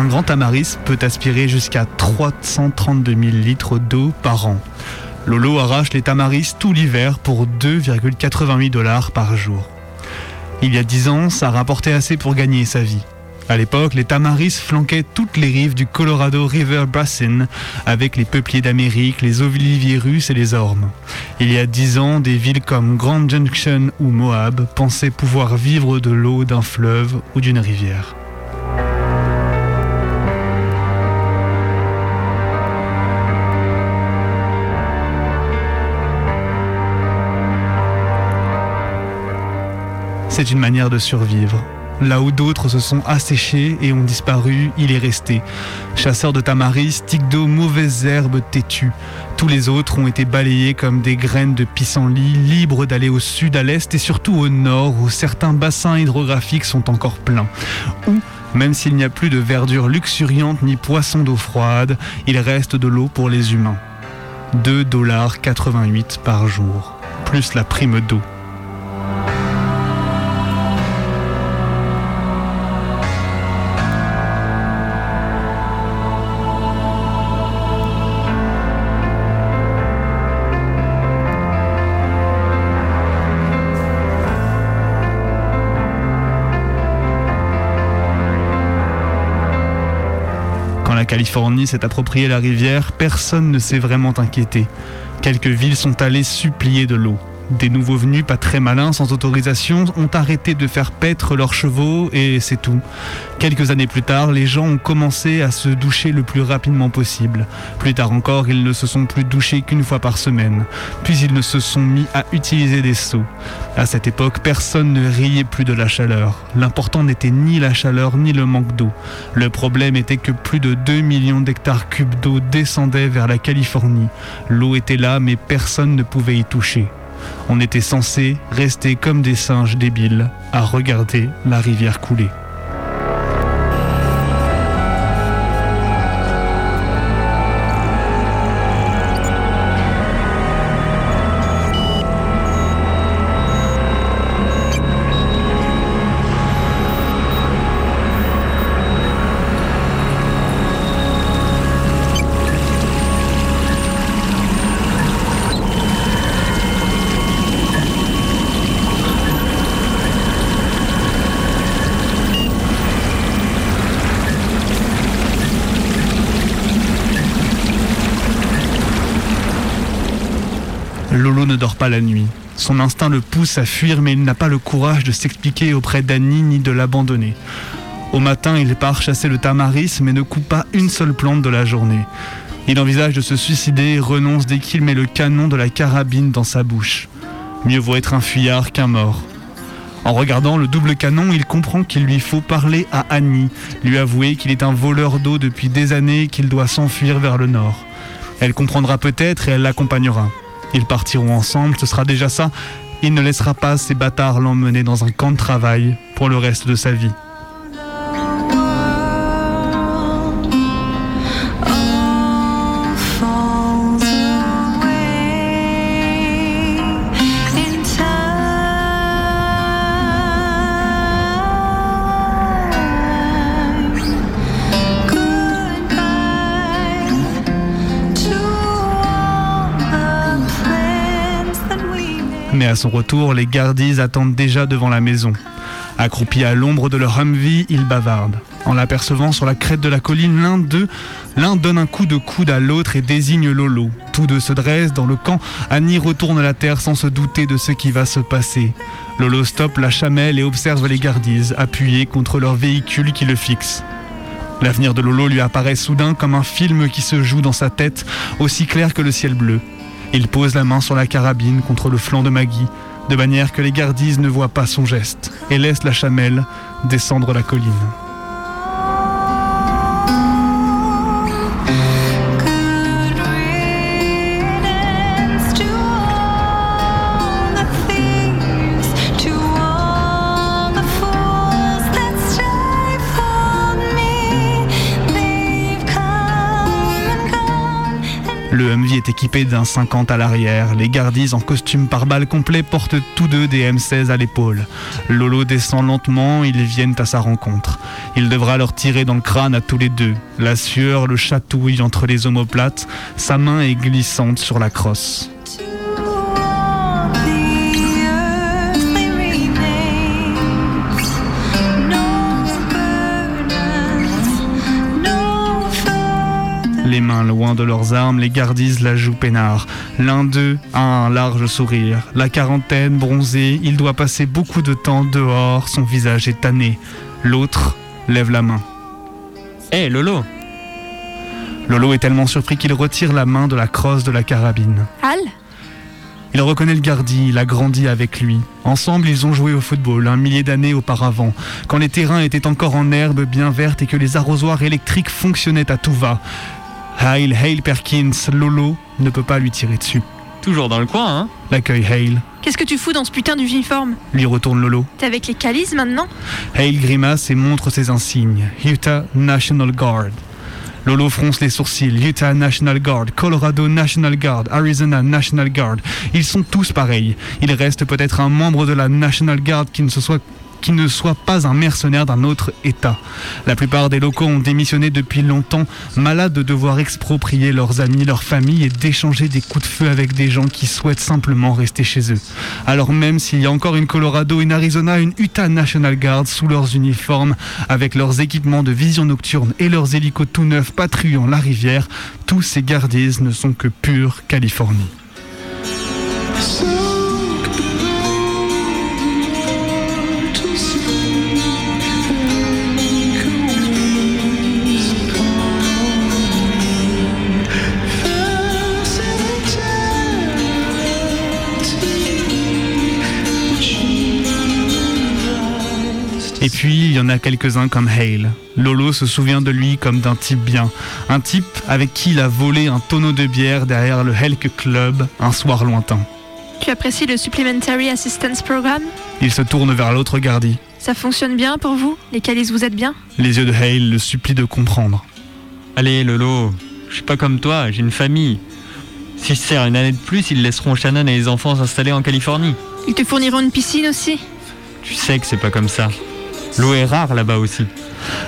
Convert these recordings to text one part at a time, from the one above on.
Un grand tamaris peut aspirer jusqu'à 332 000 litres d'eau par an. Lolo arrache les tamaris tout l'hiver pour 2,88 dollars par jour. Il y a 10 ans, ça rapportait assez pour gagner sa vie. À l'époque, les tamaris flanquaient toutes les rives du Colorado River Basin avec les peupliers d'Amérique, les oliviers russes et les ormes. Il y a 10 ans, des villes comme Grand Junction ou Moab pensaient pouvoir vivre de l'eau d'un fleuve ou d'une rivière. C'est une manière de survivre. Là où d'autres se sont asséchés et ont disparu, il est resté. Chasseur de tamaris, tic d'eau, mauvaises herbes têtues. Tous les autres ont été balayés comme des graines de pissenlit, libres d'aller au sud, à l'est et surtout au nord, où certains bassins hydrographiques sont encore pleins. Ou, même s'il n'y a plus de verdure luxuriante ni poissons d'eau froide, il reste de l'eau pour les humains. 2,88 dollars par jour, plus la prime d'eau. Californie s'est appropriée la rivière, personne ne s'est vraiment inquiété. Quelques villes sont allées supplier de l'eau. Des nouveaux venus, pas très malins, sans autorisation, ont arrêté de faire paître leurs chevaux et c'est tout. Quelques années plus tard, les gens ont commencé à se doucher le plus rapidement possible. Plus tard encore, ils ne se sont plus douchés qu'une fois par semaine. Puis ils ne se sont mis à utiliser des seaux. À cette époque, personne ne riait plus de la chaleur. L'important n'était ni la chaleur ni le manque d'eau. Le problème était que plus de 2 millions d'hectares cubes d'eau descendaient vers la Californie. L'eau était là, mais personne ne pouvait y toucher. On était censé rester comme des singes débiles à regarder la rivière couler. Lolo ne dort pas la nuit. Son instinct le pousse à fuir, mais il n'a pas le courage de s'expliquer auprès d'Annie ni de l'abandonner. Au matin, il part chasser le tamaris, mais ne coupe pas une seule plante de la journée. Il envisage de se suicider et renonce dès qu'il met le canon de la carabine dans sa bouche. Mieux vaut être un fuyard qu'un mort. En regardant le double canon, il comprend qu'il lui faut parler à Annie, lui avouer qu'il est un voleur d'eau depuis des années et qu'il doit s'enfuir vers le nord. Elle comprendra peut-être et elle l'accompagnera. Ils partiront ensemble, ce sera déjà ça. Il ne laissera pas ces bâtards l'emmener dans un camp de travail pour le reste de sa vie. Mais à son retour, les gardises attendent déjà devant la maison. Accroupis à l'ombre de leur Humvee, ils bavardent. En l'apercevant sur la crête de la colline, l'un d'eux, l'un donne un coup de coude à l'autre et désigne Lolo. Tous deux se dressent dans le camp. Annie retourne la terre sans se douter de ce qui va se passer. Lolo stoppe la chamelle et observe les gardises, appuyés contre leur véhicule qui le fixe. L'avenir de Lolo lui apparaît soudain comme un film qui se joue dans sa tête, aussi clair que le ciel bleu. Il pose la main sur la carabine contre le flanc de Maggie, de manière que les gardises ne voient pas son geste, et laisse la chamelle descendre la colline. Le Humvee est équipé d'un 50 à l'arrière. Les gardises en costume par balle complet portent tous deux des M16 à l'épaule. Lolo descend lentement, ils viennent à sa rencontre. Il devra leur tirer dans le crâne à tous les deux. La sueur le chatouille entre les omoplates, sa main est glissante sur la crosse. Les mains loin de leurs armes, les gardises la jouent peinard. L'un d'eux a un large sourire. La quarantaine, bronzé, il doit passer beaucoup de temps dehors, son visage est tanné. L'autre lève la main. Hé Lolo Lolo est tellement surpris qu'il retire la main de la crosse de la carabine. Al Il reconnaît le gardi, il a grandi avec lui. Ensemble, ils ont joué au football un millier d'années auparavant, quand les terrains étaient encore en herbe bien verte et que les arrosoirs électriques fonctionnaient à tout va. Hale, Hale Perkins, Lolo ne peut pas lui tirer dessus. Toujours dans le coin, hein L'accueil Hale, Qu'est-ce que tu fous dans ce putain d'uniforme? Lui retourne Lolo. T'es avec les calices maintenant? Hale grimace et montre ses insignes. Utah National Guard. Lolo fronce les sourcils. Utah National Guard, Colorado National Guard, Arizona National Guard. Ils sont tous pareils. Il reste peut-être un membre de la National Guard qui ne se soit qui ne soit pas un mercenaire d'un autre État. La plupart des locaux ont démissionné depuis longtemps, malades de devoir exproprier leurs amis, leurs familles et d'échanger des coups de feu avec des gens qui souhaitent simplement rester chez eux. Alors même s'il y a encore une Colorado, une Arizona, une Utah National Guard sous leurs uniformes, avec leurs équipements de vision nocturne et leurs hélicos tout neufs patrouillant la rivière, tous ces gardises ne sont que pure Californie. Et puis, il y en a quelques-uns comme Hale. Lolo se souvient de lui comme d'un type bien. Un type avec qui il a volé un tonneau de bière derrière le Helk Club un soir lointain. Tu apprécies le Supplementary Assistance Program? Il se tourne vers l'autre gardie. Ça fonctionne bien pour vous? Les calices vous êtes bien? Les yeux de Hale le supplient de comprendre. Allez Lolo, je suis pas comme toi, j'ai une famille. Si je sers une année de plus, ils laisseront Shannon et les enfants s'installer en Californie. Ils te fourniront une piscine aussi? Tu sais que c'est pas comme ça. L'eau est rare là-bas aussi.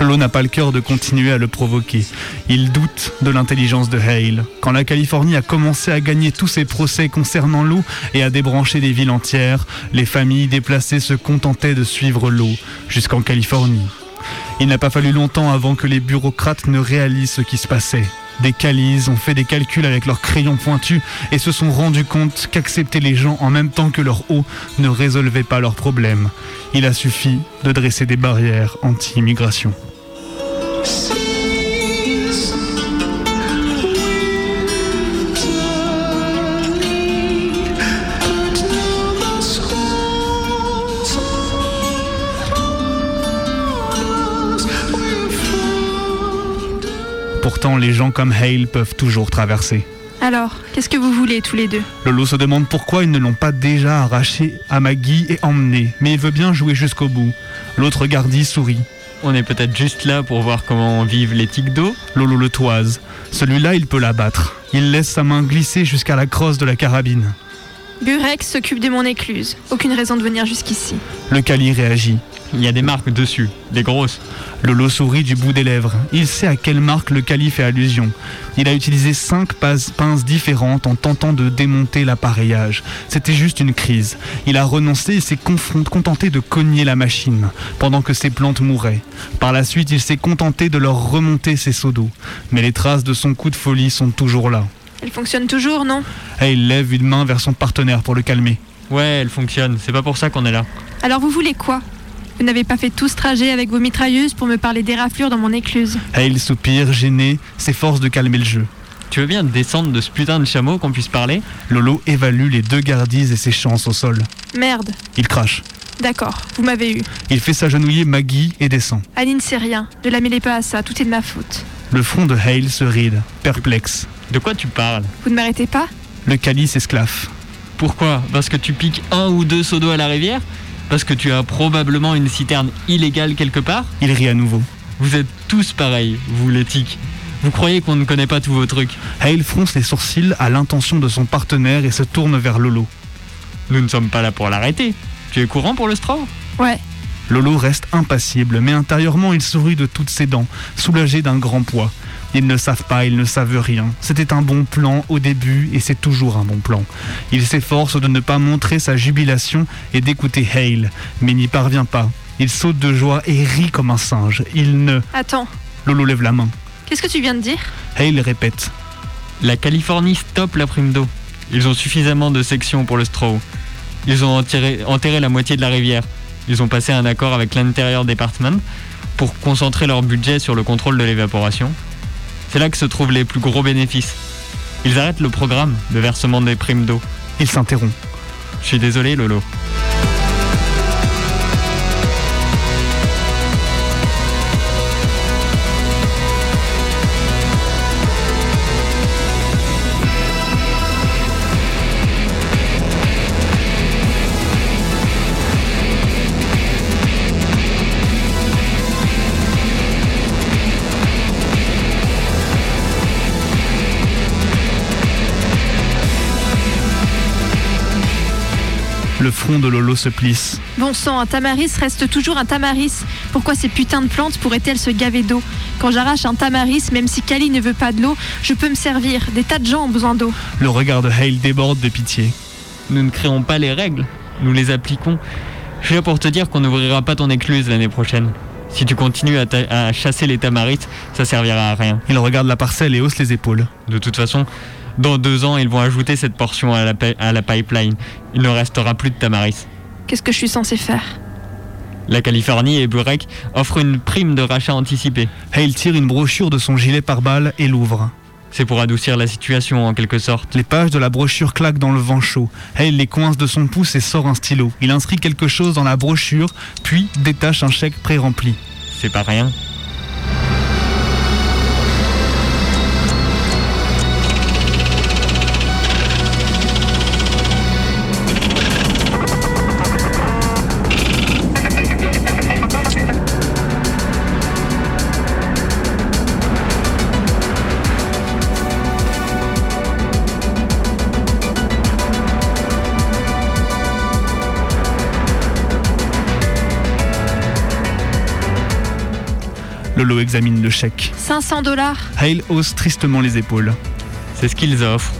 Lolo n'a pas le cœur de continuer à le provoquer. Il doute de l'intelligence de Hale. Quand la Californie a commencé à gagner tous ses procès concernant l'eau et à débrancher des villes entières, les familles déplacées se contentaient de suivre l'eau jusqu'en Californie. Il n'a pas fallu longtemps avant que les bureaucrates ne réalisent ce qui se passait. Des calises ont fait des calculs avec leurs crayons pointus et se sont rendus compte qu'accepter les gens en même temps que leur eau ne résolvait pas leurs problèmes. Il a suffi de dresser des barrières anti-immigration. Pourtant, les gens comme Hale peuvent toujours traverser. Alors, qu'est-ce que vous voulez tous les deux? Lolo se demande pourquoi ils ne l'ont pas déjà arraché à Maggie et emmené, mais il veut bien jouer jusqu'au bout. L'autre gardie sourit. On est peut-être juste là pour voir comment vivent les tiques d'eau? Lolo le toise. Celui-là, il peut l'abattre. Il laisse sa main glisser jusqu'à la crosse de la carabine. Burex s'occupe de mon écluse. Aucune raison de venir jusqu'ici. Le Cali réagit. Il y a des marques dessus, des grosses. Lolo sourit du bout des lèvres. Il sait à quelle marque le Cali fait allusion. Il a utilisé cinq pinces différentes en tentant de démonter l'appareillage. C'était juste une crise. Il a renoncé et s'est contenté de cogner la machine, pendant que ses plantes mouraient. Par la suite, il s'est contenté de leur remonter ses seaux d'eau. Mais les traces de son coup de folie sont toujours là. Elle fonctionne toujours, non? Et il lève une main vers son partenaire pour le calmer. Ouais, elle fonctionne, c'est pas pour ça qu'on est là. Alors vous voulez quoi? Vous n'avez pas fait tout ce trajet avec vos mitrailleuses pour me parler des raflures dans mon écluse. Hale soupire, gêné, s'efforce de calmer le jeu. Tu veux bien descendre de ce putain de chameau qu'on puisse parler? Lolo évalue les deux gardises et ses chances au sol. Merde. Il crache. D'accord, vous m'avez eu. Il fait s'agenouiller Maggie et descend. Aline sait rien. Ne la mêlez pas à ça, tout est de ma faute. Le front de Hale se ride, perplexe. De quoi tu parles Vous ne m'arrêtez pas Le calice esclaffe. Pourquoi Parce que tu piques un ou deux seaux d'eau à la rivière Parce que tu as probablement une citerne illégale quelque part Il rit à nouveau. Vous êtes tous pareils, vous les tiques. Vous croyez qu'on ne connaît pas tous vos trucs Hale fronce les sourcils à l'intention de son partenaire et se tourne vers Lolo. Nous ne sommes pas là pour l'arrêter. Tu es courant pour le straw Ouais. Lolo reste impassible, mais intérieurement il sourit de toutes ses dents, soulagé d'un grand poids. Ils ne savent pas, ils ne savent rien. C'était un bon plan au début et c'est toujours un bon plan. Il s'efforce de ne pas montrer sa jubilation et d'écouter Hale, mais n'y parvient pas. Il saute de joie et rit comme un singe. Il ne... Attends, Lolo lève la main. qu'est-ce que tu viens de dire? Hale répète. La Californie stoppe la prime d'eau. Ils ont suffisamment de sections pour le straw. Ils ont enterré, enterré la moitié de la rivière. Ils ont passé un accord avec l'Interior Department pour concentrer leur budget sur le contrôle de l'évaporation. C'est là que se trouvent les plus gros bénéfices. Ils arrêtent le programme de versement des primes d'eau. Il s'interrompt. Je suis désolé, Lolo. Le front de Lolo se plisse. Bon sang, un tamaris reste toujours un tamaris. Pourquoi ces putains de plantes pourraient-elles se gaver d'eau Quand j'arrache un tamaris, même si Kali ne veut pas de l'eau, je peux me servir. Des tas de gens ont besoin d'eau. Le regard de Hale déborde de pitié. Nous ne créons pas les règles, nous les appliquons. Je suis là pour te dire qu'on n'ouvrira pas ton écluse l'année prochaine. Si tu continues à, ta- à chasser les tamaris, ça servira à rien. Il regarde la parcelle et hausse les épaules. De toute façon, dans deux ans, ils vont ajouter cette portion à la, pi- à la pipeline. Il ne restera plus de tamaris. Qu'est-ce que je suis censé faire? La Californie et Burek offrent une prime de rachat anticipée. Hale tire une brochure de son gilet pare-balles et l'ouvre. C'est pour adoucir la situation en quelque sorte. Les pages de la brochure claquent dans le vent chaud. Hale les coince de son pouce et sort un stylo. Il inscrit quelque chose dans la brochure, puis détache un chèque pré-rempli. C'est pas rien. Lolo examine le chèque. 500 dollars Hale hausse tristement les épaules. C'est ce qu'ils offrent.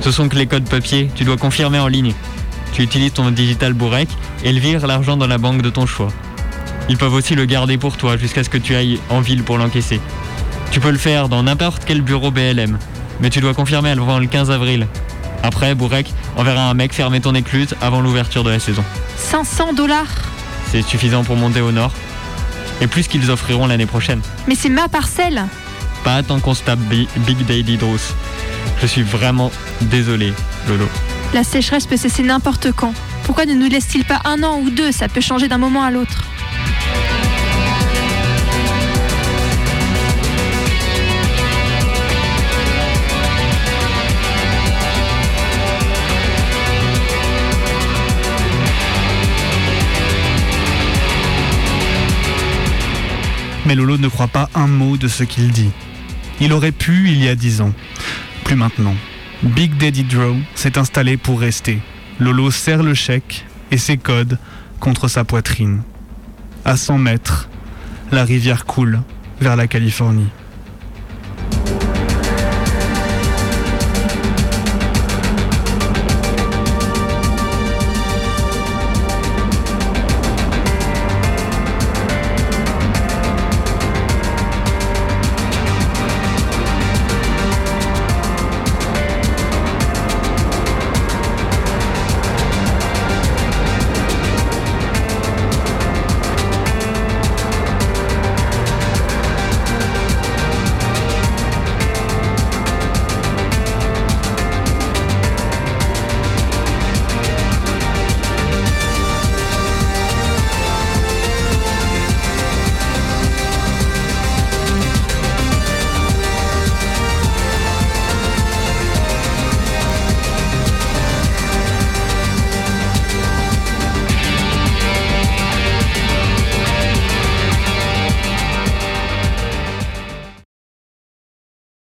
Ce sont que les codes papier, tu dois confirmer en ligne. Tu utilises ton digital Burek et ils virent l'argent dans la banque de ton choix. Ils peuvent aussi le garder pour toi jusqu'à ce que tu ailles en ville pour l'encaisser. Tu peux le faire dans n'importe quel bureau BLM, mais tu dois confirmer avant le 15 avril. Après, Burek enverra un mec fermer ton écluse avant l'ouverture de la saison. 500 dollars C'est suffisant pour monter au nord. Et plus qu'ils offriront l'année prochaine. Mais c'est ma parcelle Pas tant qu'on se tape Bi- Big Daddy Dross. Je suis vraiment désolé, Lolo. La sécheresse peut cesser n'importe quand. Pourquoi ne nous laisse-t-il pas un an ou deux? Ça peut changer d'un moment à l'autre. Lolo ne croit pas un mot de ce qu'il dit. Il aurait pu il y a dix ans. Plus maintenant. Big Daddy Draw s'est installé pour rester. Lolo serre le chèque et ses codes contre sa poitrine. À 100 mètres, la rivière coule vers la Californie.